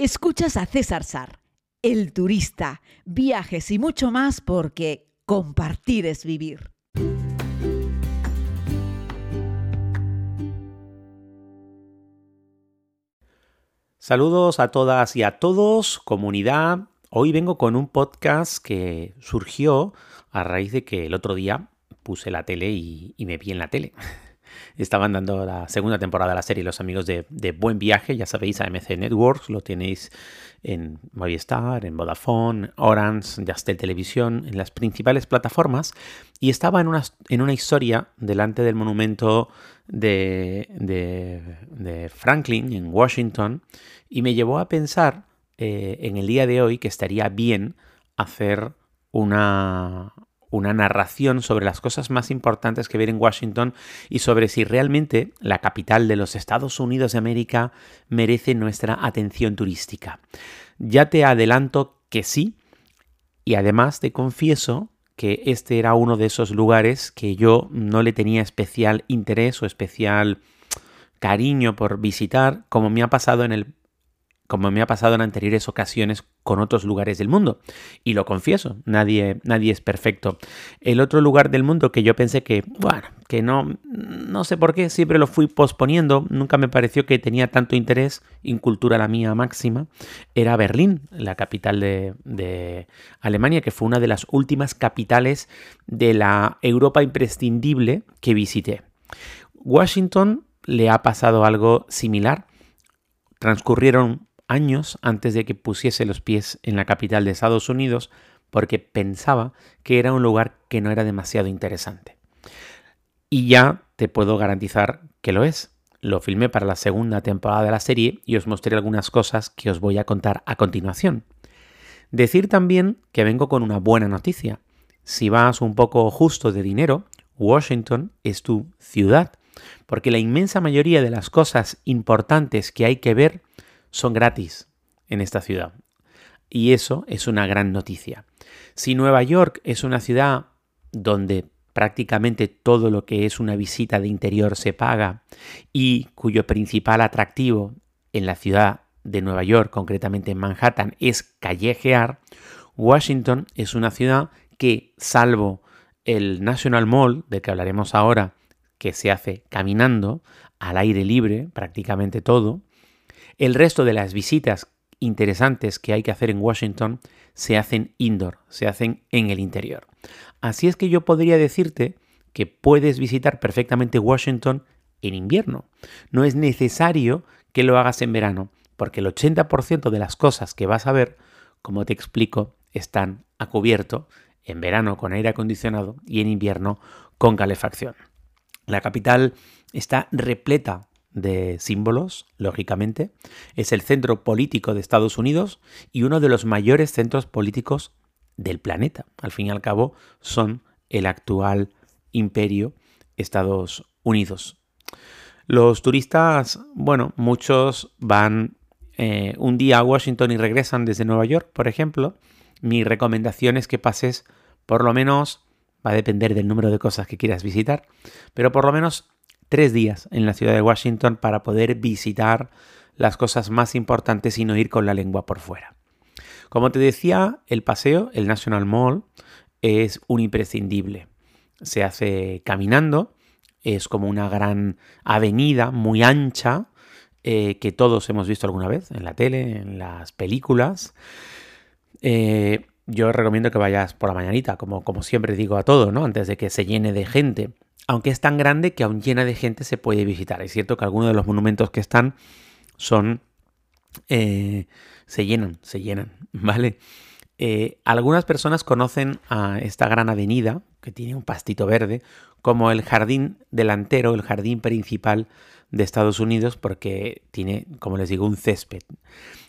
Escuchas a César Sar, el turista, viajes y mucho más porque compartir es vivir. Saludos a todas y a todos, comunidad. Hoy vengo con un podcast que surgió a raíz de que el otro día puse la tele y, me vi en la tele. Estaban dando la segunda temporada de la serie Los amigos de, Buen Viaje, ya sabéis, AMC Networks, lo tenéis en Movistar, en Vodafone, Orange, Yastel Televisión, en las principales plataformas. Y estaba en una, historia delante del monumento de, de, Franklin en Washington y me llevó a pensar eh, en el día de hoy que estaría bien hacer una, una narración sobre las cosas más importantes que ver en Washington y sobre si realmente la capital de los Estados Unidos de América merece nuestra atención turística. Ya te adelanto que sí, y además te confieso que este era uno de esos lugares que yo no le tenía especial interés o especial cariño por visitar, como me ha pasado en el como me ha pasado en anteriores ocasiones con otros lugares del mundo. Y lo confieso, nadie, nadie es perfecto. El otro lugar del mundo que yo pensé que, bueno, que no, no sé por qué, siempre lo fui posponiendo, nunca me pareció que tenía tanto interés, incultura la mía máxima, era Berlín, la capital de, de Alemania, que fue una de las últimas capitales de la Europa imprescindible que visité. Washington le ha pasado algo similar. Transcurrieron años antes de que pusiese los pies en la capital de Estados Unidos porque pensaba que era un lugar que no era demasiado interesante. Y ya te puedo garantizar que lo es. Lo filmé para la segunda temporada de la serie y os mostré algunas cosas que os voy a contar a continuación. Decir también que vengo con una buena noticia. Si vas un poco justo de dinero, Washington es tu ciudad, porque la inmensa mayoría de las cosas importantes que hay que ver son gratis en esta ciudad. Y eso es una gran noticia. Si Nueva York es una ciudad donde prácticamente todo lo que es una visita de interior se paga y cuyo principal atractivo en la ciudad de Nueva York, concretamente en Manhattan, es callejear, Washington es una ciudad que, salvo el National Mall, del que hablaremos ahora, que se hace caminando al aire libre, prácticamente todo, el resto de las visitas interesantes que hay que hacer en Washington se hacen indoor, se hacen en el interior. Así es que yo podría decirte que puedes visitar perfectamente Washington en invierno. No es necesario que lo hagas en verano, porque el 80% de las cosas que vas a ver, como te explico, están a cubierto en verano con aire acondicionado y en invierno con calefacción. La capital está repleta de símbolos, lógicamente, es el centro político de Estados Unidos y uno de los mayores centros políticos del planeta. Al fin y al cabo, son el actual imperio Estados Unidos. Los turistas, bueno, muchos van eh, un día a Washington y regresan desde Nueva York, por ejemplo. Mi recomendación es que pases por lo menos, va a depender del número de cosas que quieras visitar, pero por lo menos tres días en la ciudad de Washington para poder visitar las cosas más importantes y no ir con la lengua por fuera. Como te decía, el paseo, el National Mall, es un imprescindible. Se hace caminando, es como una gran avenida muy ancha eh, que todos hemos visto alguna vez en la tele, en las películas. Eh, yo recomiendo que vayas por la mañanita, como, como siempre digo a todo, ¿no? Antes de que se llene de gente aunque es tan grande que aún llena de gente se puede visitar. Es cierto que algunos de los monumentos que están son... Eh, se llenan, se llenan, ¿vale? Eh, algunas personas conocen a esta gran avenida, que tiene un pastito verde, como el jardín delantero, el jardín principal de Estados Unidos, porque tiene, como les digo, un césped.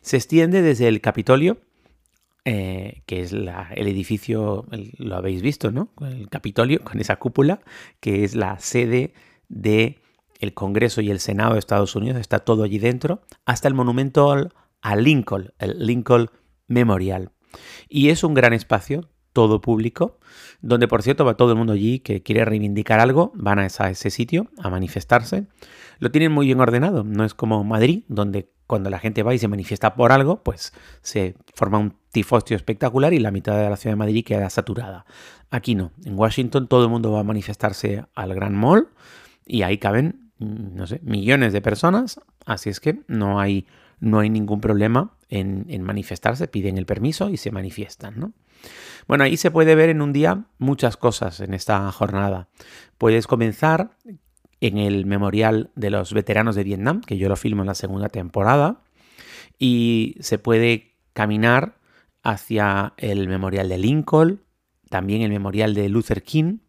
Se extiende desde el Capitolio, eh, que es el edificio, lo habéis visto, ¿no? El Capitolio, con esa cúpula, que es la sede de el Congreso y el Senado de Estados Unidos, está todo allí dentro, hasta el monumento a Lincoln, el Lincoln Memorial. Y es un gran espacio, todo público, donde por cierto va todo el mundo allí que quiere reivindicar algo, van a ese sitio a manifestarse. Lo tienen muy bien ordenado, no es como Madrid, donde cuando la gente va y se manifiesta por algo, pues se forma un tifostio espectacular y la mitad de la ciudad de Madrid queda saturada. Aquí no, en Washington todo el mundo va a manifestarse al Gran Mall y ahí caben, mm, no sé, millones de personas, así es que no hay, no hay ningún problema en, en manifestarse, piden el permiso y se manifiestan, ¿no? Bueno, ahí se puede ver en un día muchas cosas en esta jornada. Puedes comenzar en el Memorial de los Veteranos de Vietnam, que yo lo filmo en la segunda temporada, y se puede caminar hacia el Memorial de Lincoln, también el Memorial de Luther King,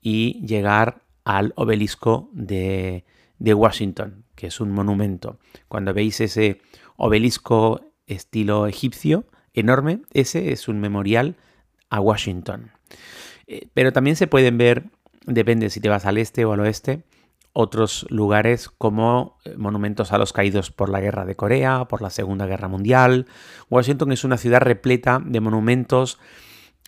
y llegar al obelisco de, Washington, que es un monumento. Cuando veis ese obelisco estilo egipcio enorme, ese es un memorial a Washington. Eh, pero también se pueden ver, depende si te vas al este o al oeste, otros lugares como eh, monumentos a los caídos por la guerra de Corea, por la Segunda Guerra Mundial. Washington es una ciudad repleta de monumentos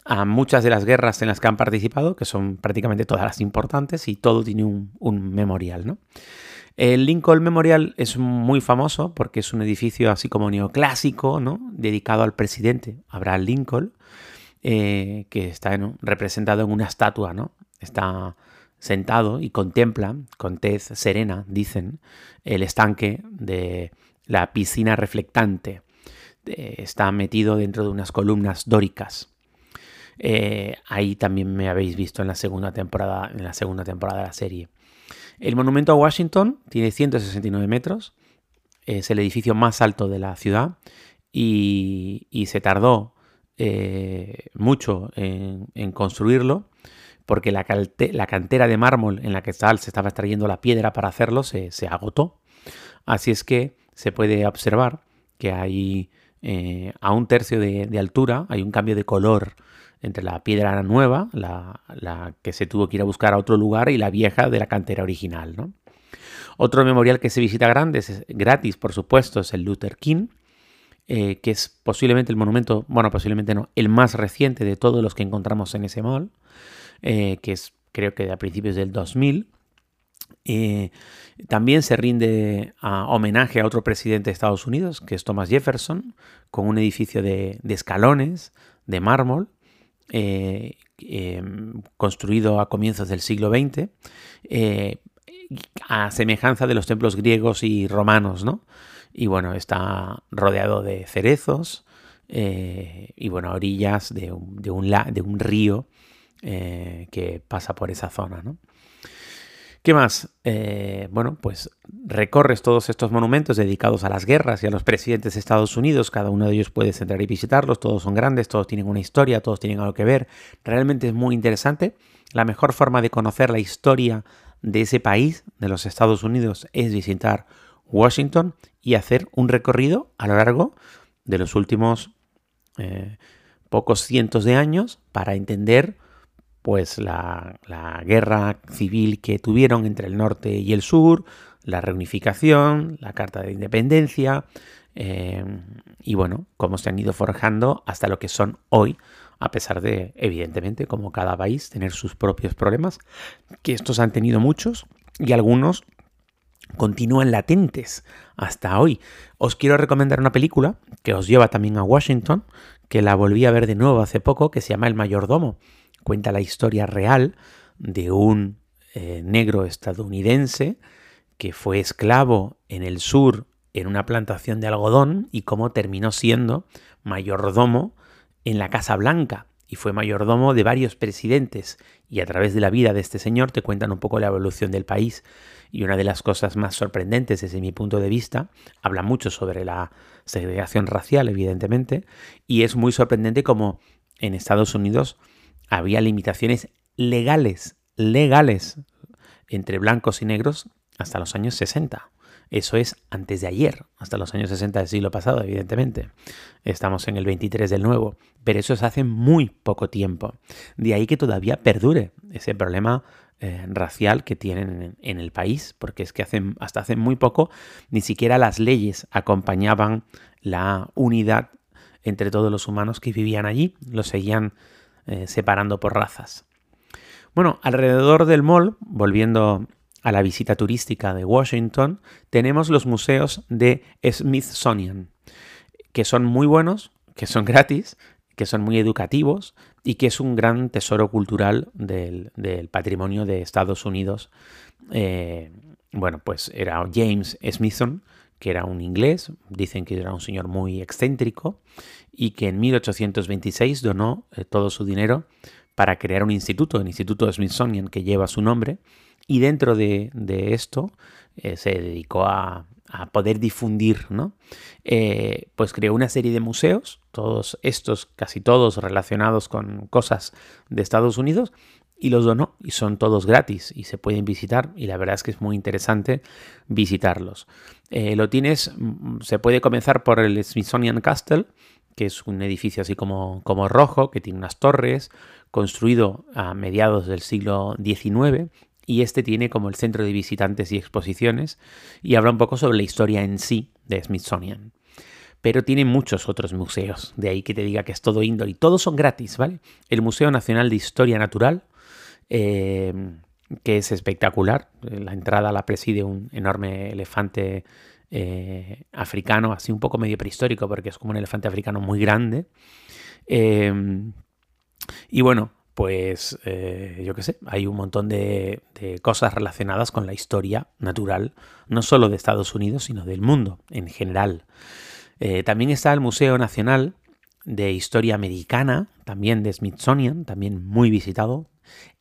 a muchas de las guerras en las que han participado, que son prácticamente todas las importantes, y todo tiene un, memorial. ¿no? El Lincoln Memorial es muy famoso porque es un edificio así como neoclásico, ¿no? dedicado al presidente Abraham Lincoln, eh, que está representado en una estatua. ¿no? Está sentado y contempla con tez serena, dicen, el estanque de la piscina reflectante. Eh, está metido dentro de unas columnas dóricas. Eh, ahí también me habéis visto en la segunda temporada, en la segunda temporada de la serie. El monumento a Washington tiene 169 metros, es el edificio más alto de la ciudad y, se tardó eh, mucho en construirlo porque la, cantera de mármol en la que se estaba extrayendo la piedra para hacerlo se, agotó. Así es que se puede observar que hay eh, a un tercio de, altura, hay un cambio de color entre la piedra nueva, la, que se tuvo que ir a buscar a otro lugar, y la vieja de la cantera original. Otro memorial que se visita grande, gratis, por supuesto, es el Luther King, eh, que es posiblemente el monumento, bueno, posiblemente no, el más reciente de todos los que encontramos en ese mall. Eh, que es creo que a principios del 2000. Eh, también se rinde homenaje a otro presidente de Estados Unidos, que es Thomas Jefferson, con un edificio de, escalones, de mármol, eh, construido a comienzos del siglo XX, a semejanza de los templos griegos y romanos, ¿no? Y bueno, está rodeado de cerezos y bueno, a orillas de un, de un río eh, que pasa por esa zona. ¿no? ¿Qué más? Eh, bueno, pues recorres todos estos monumentos dedicados a las guerras y a los presidentes de Estados Unidos. Cada uno de ellos puedes entrar y visitarlos. Todos son grandes, todos tienen una historia, todos tienen algo que ver. Realmente es muy interesante. La mejor forma de conocer la historia de ese país, de los Estados Unidos, es visitar Washington y hacer un recorrido a lo largo de los últimos eh, pocos cientos de años para entender pues la, guerra civil que tuvieron entre el norte y el sur, la reunificación, la Carta de Independencia, eh, y bueno, cómo se han ido forjando hasta lo que son hoy, a pesar de, evidentemente, como cada país, tener sus propios problemas, que estos han tenido muchos y algunos continúan latentes hasta hoy. Os quiero recomendar una película que os lleva también a Washington, que la volví a ver de nuevo hace poco, que se llama El Mayordomo cuenta la historia real de un eh, negro estadounidense que fue esclavo en el sur en una plantación de algodón y cómo terminó siendo mayordomo en la Casa Blanca. Y fue mayordomo de varios presidentes. Y a través de la vida de este señor te cuentan un poco la evolución del país. Y una de las cosas más sorprendentes desde mi punto de vista, habla mucho sobre la segregación racial evidentemente. Y es muy sorprendente como en Estados Unidos había limitaciones legales, legales, entre blancos y negros hasta los años 60. Eso es antes de ayer, hasta los años 60 del siglo pasado, evidentemente. Estamos en el 23 del nuevo, pero eso es hace muy poco tiempo. De ahí que todavía perdure ese problema eh, racial que tienen en, el país, porque es que hasta hace muy poco ni siquiera las leyes acompañaban la unidad entre todos los humanos que vivían allí, lo seguían eh, separando por razas. Bueno, alrededor del mall, volviendo a la visita turística de Washington, tenemos los museos de Smithsonian, que son muy buenos, que son gratis, que son muy educativos y que es un gran tesoro cultural del, patrimonio de Estados Unidos. Eh, bueno, pues era James Smithson, que era un inglés, dicen que era un señor muy excéntrico y que en 1826 donó eh, todo su dinero para crear un instituto, el Instituto Smithsonian, que lleva su nombre, y dentro de, esto eh, se dedicó a, poder difundir, ¿no? Eh, pues creó una serie de museos, todos estos, casi todos relacionados con cosas de Estados Unidos, y los donó, y son todos gratis, y se pueden visitar, y la verdad es que es muy interesante visitarlos. Lo tienes, mm, se puede comenzar por el Smithsonian Castle, que es un edificio así como, como rojo, que tiene unas torres, construido a mediados del siglo XIX y este tiene como el centro de visitantes y exposiciones y habla un poco sobre la historia en sí de Smithsonian. Pero tiene muchos otros museos, de ahí que te diga que es todo índole y todos son gratis, ¿vale? El Museo Nacional de Historia Natural, em, que es espectacular, la entrada la preside un enorme elefante eh, africano, así un poco medio prehistórico, porque es como un elefante africano muy grande. Em, y bueno, pues eh, yo qué sé, hay un montón de, cosas relacionadas con la historia natural, no solo de Estados Unidos, sino del mundo en general. Eh, también está el Museo Nacional de Historia Americana, también de Smithsonian, también muy visitado,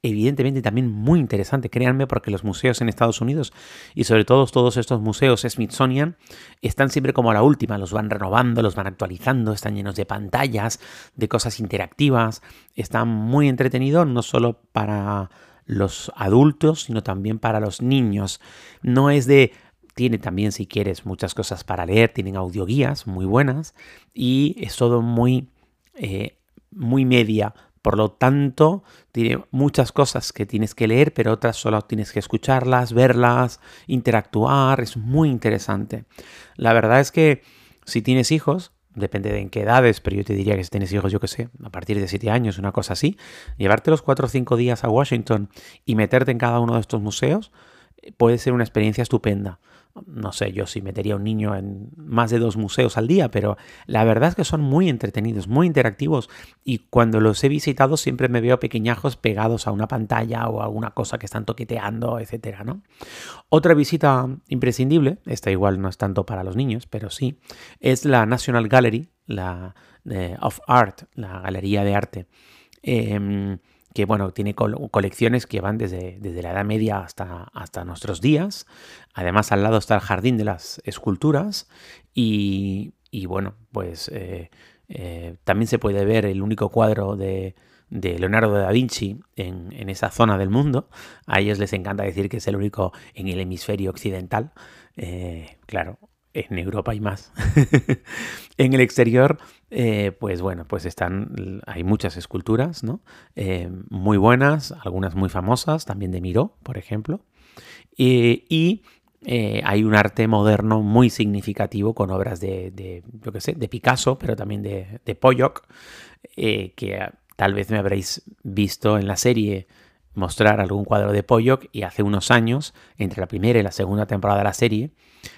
evidentemente también muy interesante, créanme, porque los museos en Estados Unidos y sobre todo todos estos museos Smithsonian están siempre como a la última, los van renovando, los van actualizando, están llenos de pantallas, de cosas interactivas, están muy entretenidos no solo para los adultos, sino también para los niños. No es de tiene también, si quieres, muchas cosas para leer, tienen audioguías muy buenas y es todo muy, eh, muy media por lo tanto, tiene muchas cosas que tienes que leer, pero otras solo tienes que escucharlas, verlas, interactuar. Es muy interesante. La verdad es que si tienes hijos, depende de en qué edades, pero yo te diría que si tienes hijos, yo qué sé, a partir de 7 años, una cosa así, llevarte los 4 o 5 días a Washington y meterte en cada uno de estos museos puede ser una experiencia estupenda no sé yo si metería un niño en más de dos museos al día, pero la verdad es que son muy entretenidos, muy interactivos y cuando los he visitado siempre me veo pequeñajos pegados a una pantalla o a alguna cosa que están toqueteando, etcétera, ¿no? Otra visita imprescindible, esta igual no es tanto para los niños, pero sí, es la National Gallery, la of Art, la galería de arte. Em, que bueno, tiene colecciones que van desde, desde, la Edad Media hasta, hasta nuestros días. Además, al lado está el Jardín de las Esculturas y, bueno, pues eh, eh, también se puede ver el único cuadro de, Leonardo da Vinci en, esa zona del mundo. A ellos les encanta decir que es el único en el hemisferio occidental. Eh, claro, en Europa hay más. en el exterior, pues bueno, pues están, hay muchas esculturas, ¿no? Muy buenas, algunas muy famosas, también de Miró, por ejemplo. y eh, hay un arte moderno muy significativo con obras de, qué sé, de Picasso, pero también de, de Pollock, que tal vez me habréis visto en la serie mostrar algún cuadro de Pollock y hace unos años, entre la primera y la segunda temporada de la serie,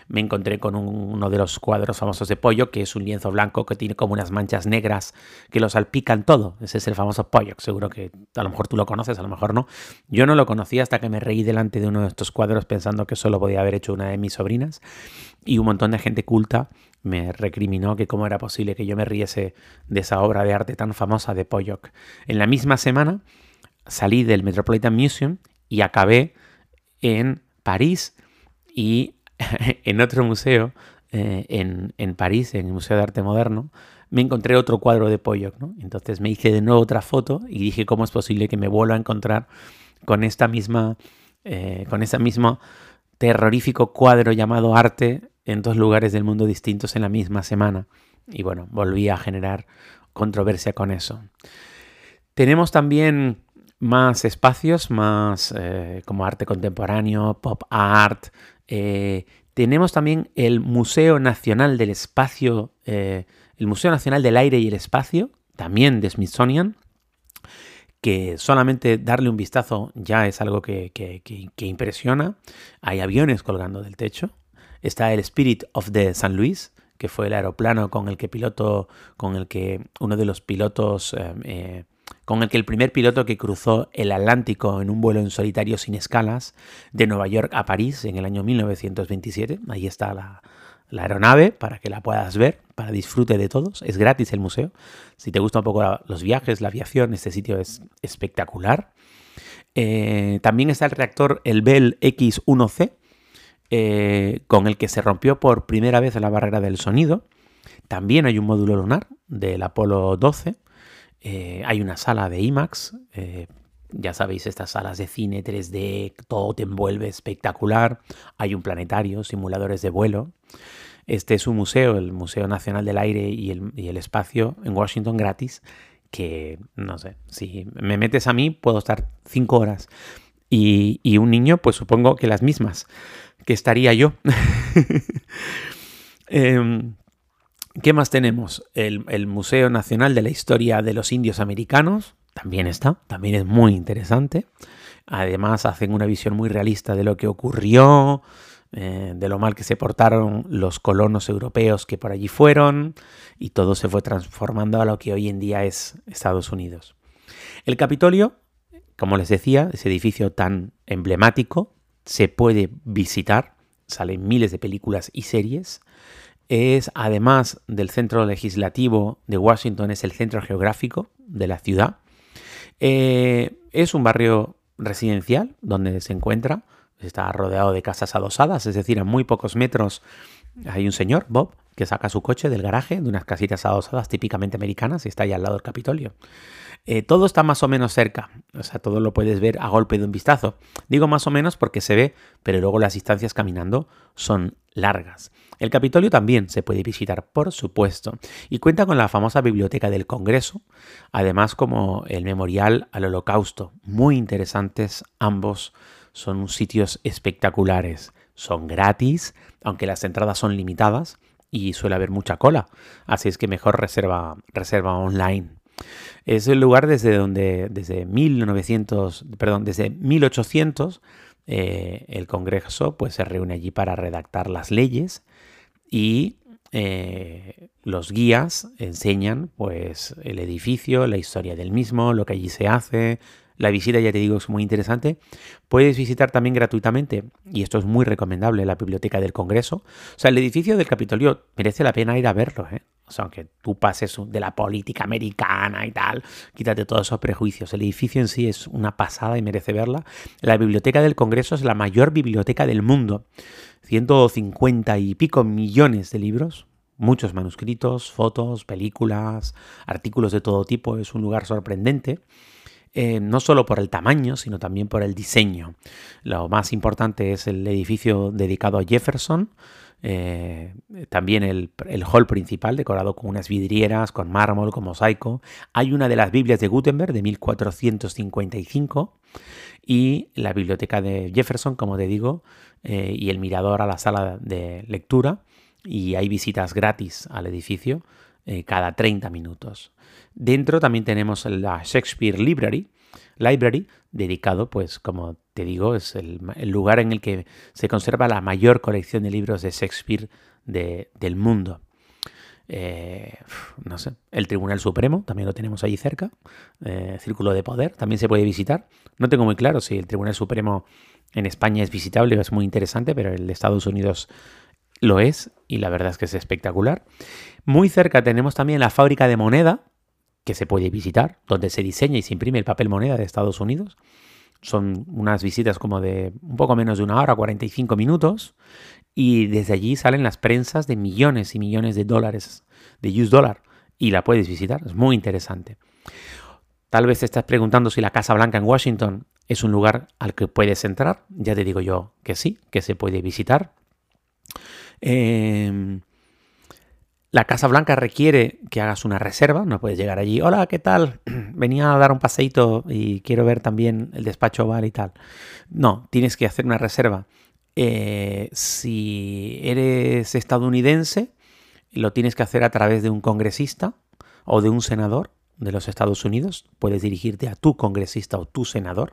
me encontré con uno de los cuadros famosos de Pollock, que es un lienzo blanco que tiene como unas manchas negras que lo salpican todo. Ese es el famoso Pollock, seguro que a lo mejor tú lo conoces, a lo mejor no. Yo no lo conocía hasta que me reí delante de uno de estos cuadros pensando que solo podía haber hecho una de mis sobrinas y un montón de gente culta me recriminó que cómo era posible que yo me riese de esa obra de arte tan famosa de Pollock. En la misma semana salí del Metropolitan Museum y acabé en París y en otro museo, eh, en, París, en el Museo de Arte Moderno, me encontré otro cuadro de Pollock. ¿no? Entonces me hice de nuevo otra foto y dije cómo es posible que me vuelva a encontrar con esta misma, eh, con ese mismo terrorífico cuadro llamado arte en dos lugares del mundo distintos en la misma semana. Y bueno, volví a generar controversia con eso. Tenemos también más espacios, más eh, como arte contemporáneo, pop art. Eh, tenemos también el Museo Nacional del Espacio, eh, el Museo Nacional del Aire y el Espacio, también de Smithsonian, que solamente darle un vistazo ya es algo que, impresiona. Hay aviones colgando del techo. Está el Spirit of the San Luis, que fue el aeroplano con el que piloto, con el que uno de los pilotos, con el que el primer piloto que cruzó el Atlántico en un vuelo en solitario sin escalas de Nueva York a París en el año 1927. Ahí está la, aeronave para que la puedas ver, para disfrute de todos. Es gratis el museo. Si te gustan un poco los viajes, la aviación, este sitio es espectacular. Eh, también está el reactor, el Bell X1C, eh, con el que se rompió por primera vez la barrera del sonido. También hay un módulo lunar del Apolo 12. Eh, hay una sala de IMAX. ya sabéis, estas salas de cine 3D, todo te envuelve espectacular. Hay un planetario, simuladores de vuelo. Este es un museo, el Museo Nacional del Aire y el, Espacio en Washington gratis, que no sé, si me metes a mí puedo estar cinco horas. Y, un niño, pues supongo que las mismas, que estaría yo. Em, ¿Qué más tenemos? El, Museo Nacional de la Historia de los Indios Americanos también está, también es muy interesante. Además hacen una visión muy realista de lo que ocurrió, eh, de lo mal que se portaron los colonos europeos que por allí fueron y todo se fue transformando a lo que hoy en día es Estados Unidos. El Capitolio, como les decía, ese edificio tan emblemático, se puede visitar, salen miles de películas y series. Es, además del centro legislativo de Washington, es el centro geográfico de la ciudad. Eh, es un barrio residencial donde se encuentra está rodeado de casas adosadas, es decir, a muy pocos metros hay un señor, Bob, que saca su coche del garaje de unas casitas adosadas típicamente americanas y está ahí al lado del Capitolio. Eh, todo está más o menos cerca, o sea, todo lo puedes ver a golpe de un vistazo. Digo más o menos porque se ve, pero luego las distancias caminando son largas. El Capitolio también se puede visitar, por supuesto, y cuenta con la famosa biblioteca del Congreso, además como el memorial al Holocausto, muy interesantes ambos son sitios espectaculares. Son gratis, aunque las entradas son limitadas y suele haber mucha cola. Así es que mejor reserva, reserva online. Es el lugar desde donde, desde 1900, perdón, desde 1800, eh, el Congreso pues, se reúne allí para redactar las leyes y eh, los guías enseñan pues, el edificio, la historia del mismo, lo que allí se hace, la visita, ya te digo, es muy interesante. Puedes visitar también gratuitamente, y esto es muy recomendable, la biblioteca del Congreso. O sea, el edificio del Capitolio merece la pena ir a verlo, ¿eh? O sea, aunque tú pases de la política americana y tal, quítate todos esos prejuicios. El edificio en sí es una pasada y merece verla. La biblioteca del Congreso es la mayor biblioteca del mundo. 150 y pico millones de libros, muchos manuscritos, fotos, películas, artículos de todo tipo. Es un lugar sorprendente. Eh, no solo por el tamaño, sino también por el diseño. Lo más importante es el edificio dedicado a Jefferson, eh, también el, hall principal decorado con unas vidrieras, con mármol, con mosaico. Hay una de las Biblias de Gutenberg de 1455 y la biblioteca de Jefferson, como te digo, eh, y el mirador a la sala de lectura. Y hay visitas gratis al edificio cada 30 minutos. Dentro también tenemos la Shakespeare Library, Library, dedicado, pues como te digo, es el, lugar en el que se conserva la mayor colección de libros de Shakespeare del mundo. Eh, no sé, el Tribunal Supremo también lo tenemos allí cerca, eh, Círculo de Poder también se puede visitar. No tengo muy claro si el Tribunal Supremo en España es visitable, es muy interesante, pero el de Estados Unidos lo es y la verdad es que es espectacular. Muy cerca tenemos también la fábrica de moneda, que se puede visitar, donde se diseña y se imprime el papel moneda de Estados Unidos. Son unas visitas como de un poco menos de una hora, 45 minutos, y desde allí salen las prensas de millones y millones de dólares, de US dollar, y la puedes visitar, es muy interesante. Tal vez te estás preguntando si la Casa Blanca en Washington es un lugar al que puedes entrar, ya te digo yo que sí, que se puede visitar. Eh, la Casa Blanca requiere que hagas una reserva, no puedes llegar allí, hola, ¿qué tal? Venía a dar un paseito y quiero ver también el despacho oval y tal. No, tienes que hacer una reserva. Eh, si eres estadounidense, lo tienes que hacer a través de un congresista o de un senador de los Estados Unidos, puedes dirigirte a tu congresista o tu senador,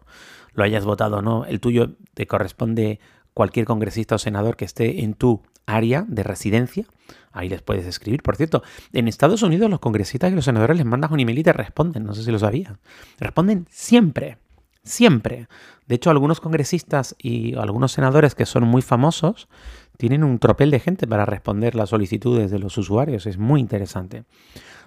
lo hayas votado o no, el tuyo te corresponde cualquier congresista o senador que esté en tu área de residencia. Ahí les puedes escribir. Por cierto, en Estados Unidos los congresistas y los senadores les mandas un email y te responden. No sé si lo sabías. Responden siempre. Siempre. De hecho, algunos congresistas y algunos senadores que son muy famosos tienen un tropel de gente para responder las solicitudes de los usuarios. Es muy interesante.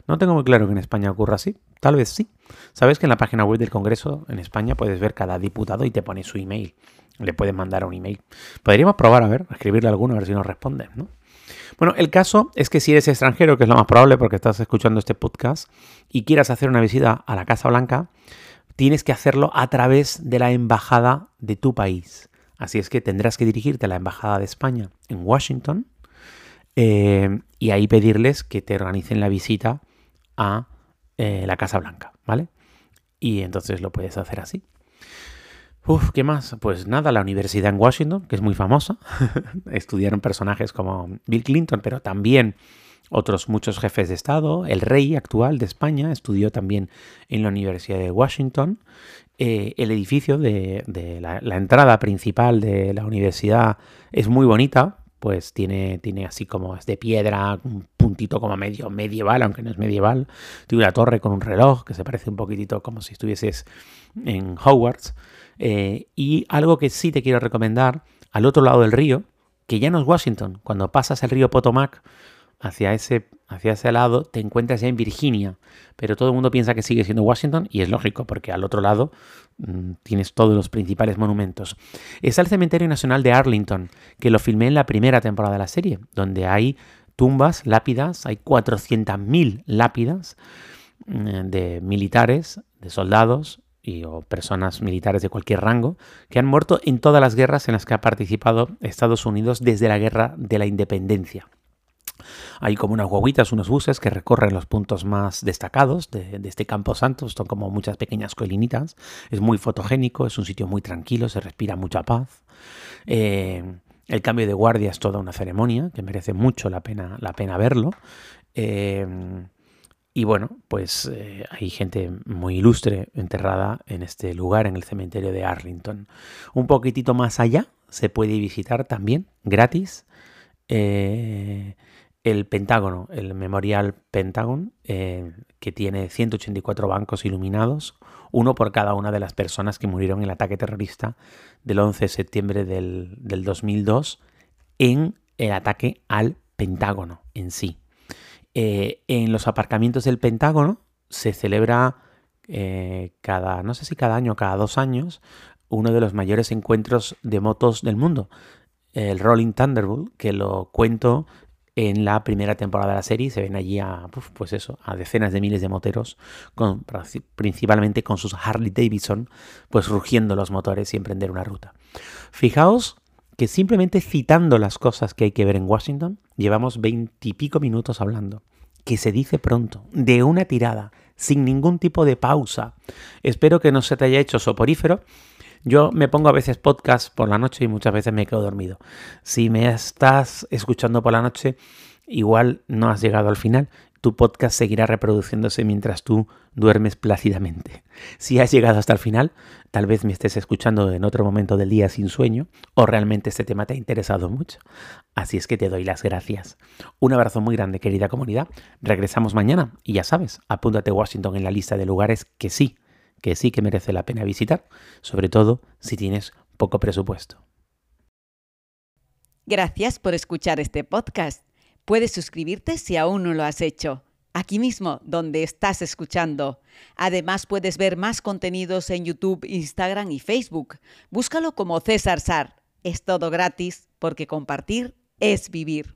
No tengo muy claro que en España ocurra así. Tal vez sí. Sabes que en la página web del Congreso en España puedes ver cada diputado y te pone su email. Le puedes mandar un email. Podríamos probar a ver, escribirle alguno a ver si nos responde, ¿no? Bueno, el caso es que si eres extranjero, que es lo más probable porque estás escuchando este podcast, y quieras hacer una visita a la Casa Blanca, tienes que hacerlo a través de la embajada de tu país. Así es que tendrás que dirigirte a la embajada de España en Washington eh, y ahí pedirles que te organicen la visita a eh, la Casa Blanca, ¿vale? Y entonces lo puedes hacer así. Uf, ¿qué más? Pues nada, la universidad en Washington, que es muy famosa. Estudiaron personajes como Bill Clinton, pero también otros muchos jefes de Estado. El rey actual de España estudió también en la Universidad de Washington. Eh, el edificio de, la, la, entrada principal de la universidad es muy bonita, pues tiene, tiene así como es de piedra, un puntito como medio medieval, aunque no es medieval. Tiene una torre con un reloj que se parece un poquitito como si estuvieses en Hogwarts. Eh, y algo que sí te quiero recomendar, al otro lado del río, que ya no es Washington, cuando pasas el río Potomac hacia ese, hacia ese lado, te encuentras ya en Virginia, pero todo el mundo piensa que sigue siendo Washington y es lógico, porque al otro lado mm, tienes todos los principales monumentos. Está el Cementerio Nacional de Arlington, que lo filmé en la primera temporada de la serie, donde hay tumbas, lápidas, hay 400.000 lápidas mm, de militares, de soldados, y, o personas militares de cualquier rango que han muerto en todas las guerras en las que ha participado Estados Unidos desde la guerra de la independencia. Hay como unas guaguitas, unos buses que recorren los puntos más destacados de, este Campo Santo. Son como muchas pequeñas colinitas. Es muy fotogénico, es un sitio muy tranquilo, se respira mucha paz. Eh, el cambio de guardia es toda una ceremonia que merece mucho la pena, la pena verlo. Eh, y bueno, pues eh, hay gente muy ilustre enterrada en este lugar, en el cementerio de Arlington. Un poquitito más allá se puede visitar también, gratis, el Pentágono, el Memorial Pentagon, eh, que tiene 184 bancos iluminados, uno por cada una de las personas que murieron en el ataque terrorista del 11 de septiembre del, del 2002 en el ataque al Pentágono en sí. Eh, en los aparcamientos del Pentágono se celebra eh, cada, no sé si cada año o cada dos años, uno de los mayores encuentros de motos del mundo, el Rolling Thunderbolt, que lo cuento en la primera temporada de la serie. Se ven allí a, pues eso, a decenas de miles de moteros, principalmente con sus Harley Davidson, pues rugiendo los motores y emprender una ruta. Fijaos que simplemente citando las cosas que hay que ver en Washington, llevamos veintipico minutos hablando, que se dice pronto, de una tirada, sin ningún tipo de pausa. Espero que no se te haya hecho soporífero. Yo me pongo a veces podcast por la noche y muchas veces me quedo dormido. Si me estás escuchando por la noche, igual no has llegado al final tu podcast seguirá reproduciéndose mientras tú duermes plácidamente. Si has llegado hasta el final, tal vez me estés escuchando en otro momento del día sin sueño o realmente este tema te ha interesado mucho. Así es que te doy las gracias. Un abrazo muy grande, querida comunidad. Regresamos mañana y ya sabes, apúntate Washington en la lista de lugares que sí, que sí que merece la pena visitar, sobre todo si tienes poco presupuesto. Gracias por escuchar este podcast. Puedes suscribirte si aún no lo has hecho, aquí mismo donde estás escuchando. Además puedes ver más contenidos en YouTube, Instagram y Facebook. Búscalo como César Sar. Es todo gratis porque compartir es vivir.